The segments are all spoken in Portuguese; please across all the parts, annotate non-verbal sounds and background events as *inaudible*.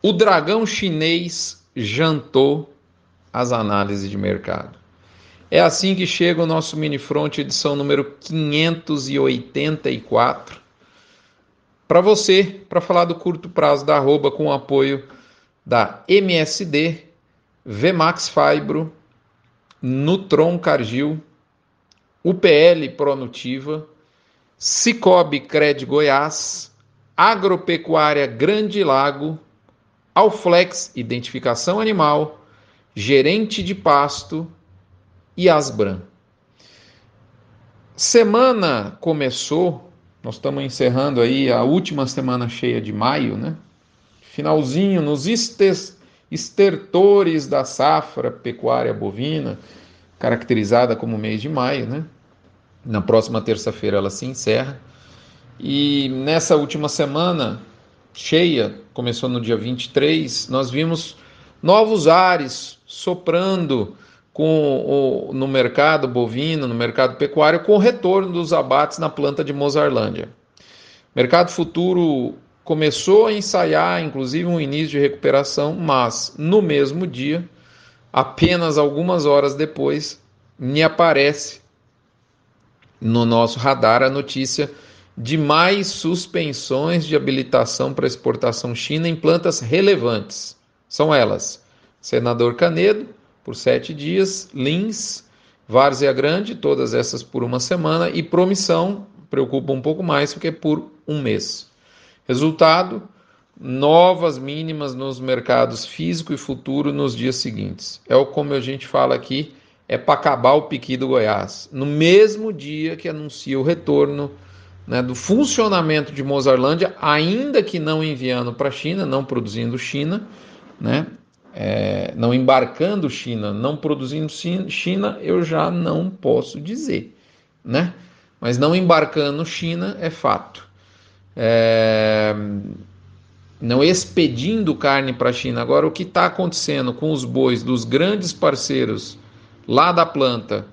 O dragão chinês jantou as análises de mercado. É assim que chega o nosso Mini Front, edição número 584. Para você, para falar do curto prazo da arroba com o apoio da MSD, Vmax Fibro, Nutron Cargill, UPL Pronutiva, Cicobi Cred Goiás, Agropecuária Grande Lago, Alflex Identificação Animal, Gerente de Pasto e Asbran. Semana começou, nós estamos encerrando aí a última semana cheia de maio, né? Finalzinho nos estertores da safra pecuária bovina, caracterizada como mês de maio, né? Na próxima terça-feira ela se encerra. E nessa última semana cheia, começou no dia 23, nós vimos novos ares soprando com o, no mercado bovino, no mercado pecuário, com o retorno dos abates na planta de Mozarlândia. Mercado futuro começou a ensaiar, inclusive, um início de recuperação, mas no mesmo dia, apenas algumas horas depois, me aparece no nosso radar a notícia de mais suspensões de habilitação para exportação China em plantas relevantes. São elas: Senador Canedo, por sete dias, Lins, Várzea Grande, todas essas por uma semana, e Promissão, preocupa um pouco mais, porque é por um mês. Resultado: novas mínimas nos mercados físico e futuro nos dias seguintes. É o como a gente fala aqui, é para acabar o piqui do Goiás. No mesmo dia que anuncia o retorno né, do funcionamento de Mozarlândia, ainda que não enviando para a China, não produzindo China, né, é, não embarcando China, não produzindo China, eu já não posso dizer, né? Mas não embarcando China é fato. É, não expedindo carne para a China. Agora, o que está acontecendo com os bois dos grandes parceiros lá da planta,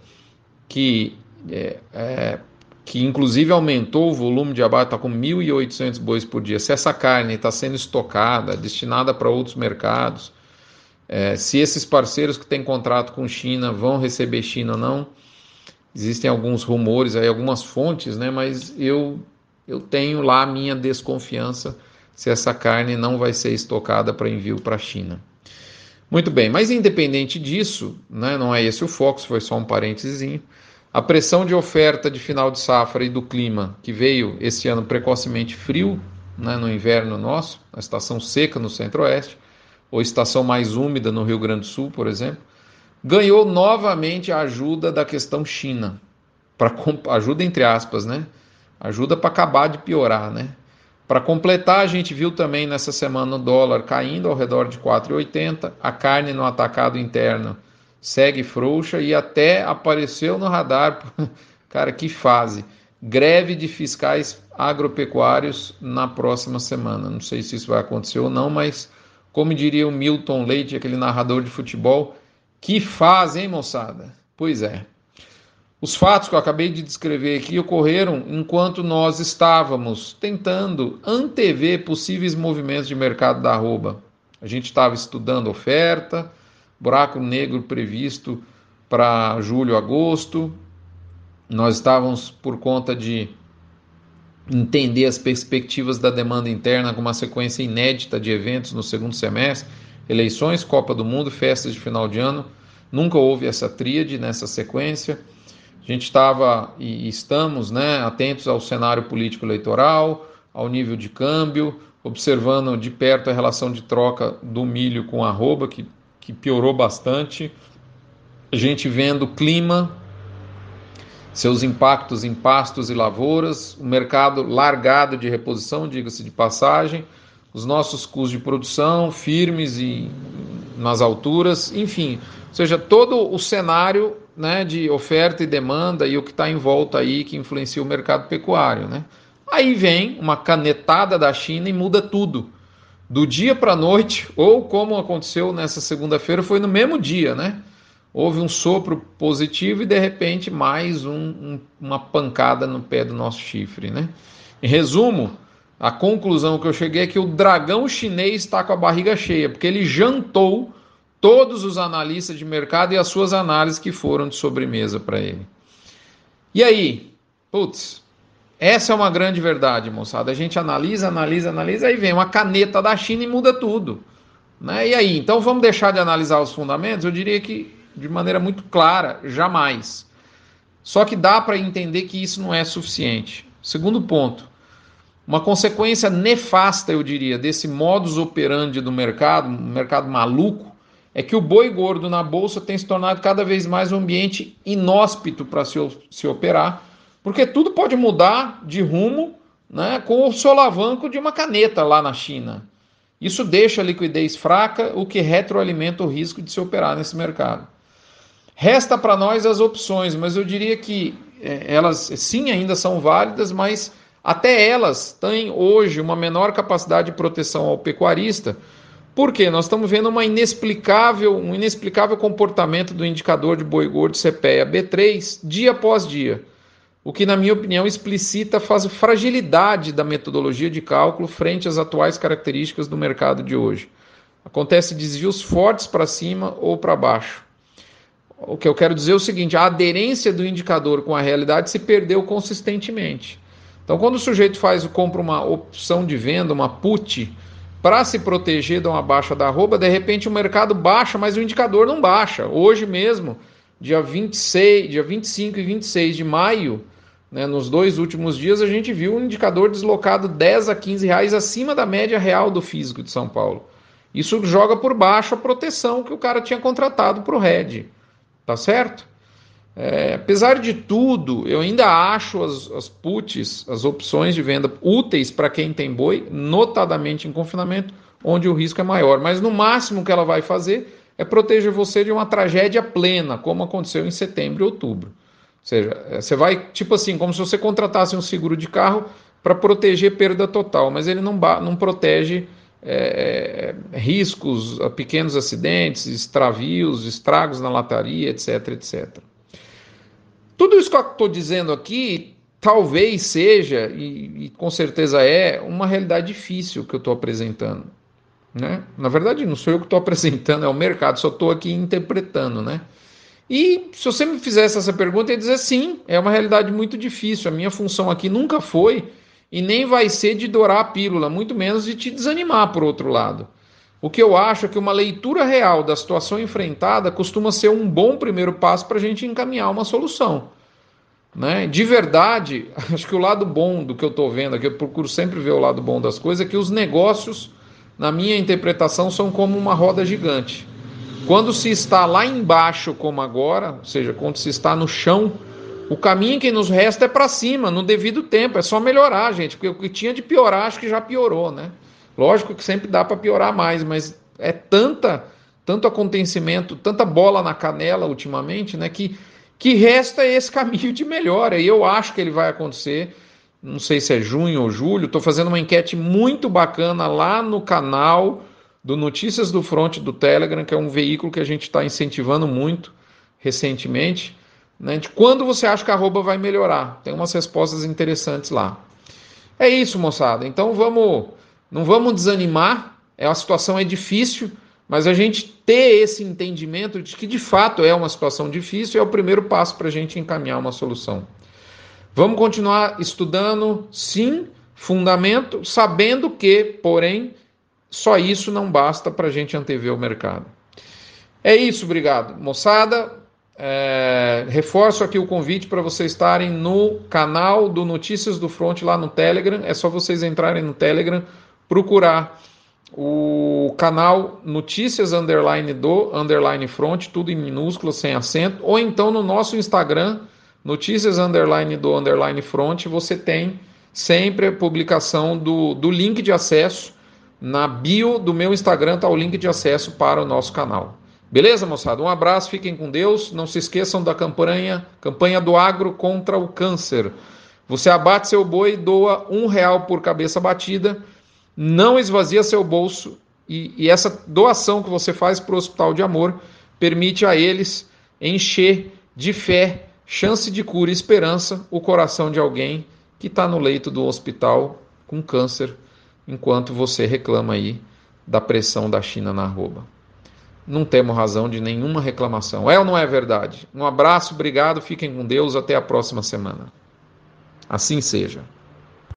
que, é, é, que inclusive aumentou o volume de abate, está com 1.800 bois por dia. Se essa carne está sendo estocada, destinada para outros mercados, é, se esses parceiros que têm contrato com China vão receber China ou não, existem alguns rumores aí, algumas fontes, né? Mas eu eu tenho lá a minha desconfiança se essa carne não vai ser estocada para envio para a China. Muito bem, mas independente disso, né, não é esse o foco, foi só um parênteses. A pressão de oferta de final de safra e do clima, que veio esse ano precocemente frio né, no inverno nosso, a estação seca no centro-oeste, ou estação mais úmida no Rio Grande do Sul, por exemplo, ganhou novamente a ajuda da questão China. Para ajuda entre aspas, né? Ajuda para acabar de piorar, né? Para completar, a gente viu também nessa semana o dólar caindo ao redor de 4,80, a carne no atacado interno segue frouxa e até apareceu no radar, *laughs* cara, que fase, greve de fiscais agropecuários na próxima semana. Não sei se isso vai acontecer ou não, mas como diria o Milton Leite, aquele narrador de futebol, que faz, hein, moçada? Pois é. Os fatos que eu acabei de descrever aqui ocorreram enquanto nós estávamos tentando antever possíveis movimentos de mercado da arroba. A gente estava estudando oferta, buraco negro previsto para julho, agosto. Nós estávamos por conta de entender as perspectivas da demanda interna com uma sequência inédita de eventos no segundo semestre, eleições, Copa do Mundo, festas de final de ano. Nunca houve essa tríade nessa sequência. A gente estava e estamos né, atentos ao cenário político eleitoral, ao nível de câmbio, observando de perto a relação de troca do milho com arroba, que, que piorou bastante. A gente vendo o clima seus impactos em pastos e lavouras, o mercado largado de reposição, diga-se de passagem, os nossos custos de produção firmes e nas alturas, enfim, ou seja, todo o cenário né, de oferta e demanda e o que está em volta aí que influencia o mercado pecuário. Né? Aí vem uma canetada da China e muda tudo. Do dia para a noite, ou como aconteceu nessa segunda-feira, foi no mesmo dia, né? houve um sopro positivo e de repente mais um, um, uma pancada no pé do nosso chifre. Né? Em resumo, A conclusão que eu cheguei é que o dragão chinês está com a barriga cheia, porque ele jantou todos os analistas de mercado e as suas análises que foram de sobremesa para ele. E aí? Putz, essa é uma grande verdade, moçada. A gente analisa, analisa, analisa, aí vem uma caneta da China e muda tudo. Né? E aí? Então vamos deixar de analisar os fundamentos? Eu diria que de maneira muito clara, jamais. Só que dá para entender que isso não é suficiente. Segundo ponto, uma consequência nefasta, eu diria, desse modus operandi do mercado, um mercado maluco, é que o boi gordo na bolsa tem se tornado cada vez mais um ambiente inóspito para se, se operar, porque tudo pode mudar de rumo né, com o solavanco de uma caneta lá na China. Isso deixa a liquidez fraca, o que retroalimenta o risco de se operar nesse mercado. Resta para nós as opções, mas eu diria que é, elas sim ainda são válidas, mas até elas têm hoje uma menor capacidade de proteção ao pecuarista, porque nós estamos vendo uma inexplicável, um inexplicável comportamento do indicador de boi gordo CPEA B3 dia após dia, o que, na minha opinião, explicita a fragilidade da metodologia de cálculo frente às atuais características do mercado de hoje. Acontece desvios fortes para cima ou para baixo. O que eu quero dizer é o seguinte: a aderência do indicador com a realidade se perdeu consistentemente. Então, quando o sujeito faz compra uma opção de venda, uma put, para se proteger de uma baixa da arroba, de repente o mercado baixa, mas o indicador não baixa. Hoje mesmo, dia 26, dia 25 e 26 de maio, né, nos dois últimos dias, a gente viu um indicador deslocado 10 a 15 reais acima da média real do físico de São Paulo. Isso joga por baixo a proteção que o cara tinha contratado para o RED. Tá certo? É, apesar de tudo, eu ainda acho as, as puts, as opções de venda úteis para quem tem boi, notadamente em confinamento, onde o risco é maior. Mas no máximo que ela vai fazer é proteger você de uma tragédia plena, como aconteceu em setembro e outubro. Seja, é, você vai, tipo assim, como se você contratasse um seguro de carro para proteger perda total, mas ele não, não protege é, riscos, pequenos acidentes, extravios, estragos na lataria, etc, etc. Tudo isso que eu estou dizendo aqui talvez seja, e, e, com certeza é, uma realidade difícil que eu estou apresentando. Né? Na verdade, não sou eu que estou *laughs* apresentando, é o mercado, só estou aqui interpretando. Né? E se você me fizesse essa pergunta, eu ia dizer sim, é uma realidade muito difícil. A minha função aqui nunca foi e nem vai ser de dourar a pílula, muito menos de te desanimar, por outro lado. O que eu acho é que uma leitura real da situação enfrentada costuma ser um bom primeiro passo para a gente encaminhar uma solução. Né? De verdade, *laughs* acho que o lado bom do que eu estou vendo aqui, eu procuro sempre ver o lado bom das coisas, é que os negócios, na minha interpretação, são como uma roda gigante. Quando se está lá embaixo, como agora, ou seja, quando se está no chão, o caminho que nos resta é para cima, no devido tempo. É só melhorar, gente, porque o que tinha de piorar, acho que já piorou, né? Lógico que sempre dá para piorar mais, mas é tanta, tanto acontecimento, tanta bola na canela ultimamente, né, que que resta esse *laughs* caminho de melhora. E eu acho que ele vai acontecer. Não sei se é junho ou julho. Estou fazendo uma enquete muito bacana lá no canal do Notícias do Front do Telegram, que é um veículo que a gente está incentivando muito recentemente. Né, de quando você acha que a arroba vai melhorar? Tem umas respostas interessantes lá. É isso, moçada. Então vamos não vamos desanimar, é, a situação é difícil, mas a gente ter esse entendimento de que de fato é uma situação difícil é o primeiro passo para a gente encaminhar uma solução. Vamos continuar estudando, sim, fundamento, sabendo que, porém, só isso não basta para a gente antever o mercado. É isso, obrigado. Moçada, é, reforço aqui o convite para vocês estarem no canal do Notícias do Front lá no Telegram. É só vocês entrarem no Telegram procurar o canal Notícias Underline do Underline Front, tudo em minúsculo, sem acento, ou então no nosso Instagram, Notícias Underline do Underline Front, você tem sempre a publicação do, do link de acesso. Na bio do meu Instagram está o link de acesso para o nosso canal. Beleza, moçada? Um abraço, fiquem com Deus. Não se esqueçam da campanha, campanha do agro contra o câncer. Você abate seu boi doa um real por cabeça batida não esvazia seu bolso e, e essa doação que você faz para o Hospital de Amor permite a eles encher de fé, chance de cura e esperança o coração de alguém que está no leito do hospital com câncer, enquanto você reclama aí da pressão da China na arroba. Não temos razão de nenhuma reclamação. É ou não é verdade? Um abraço, obrigado, fiquem com Deus, até a próxima semana. Assim seja.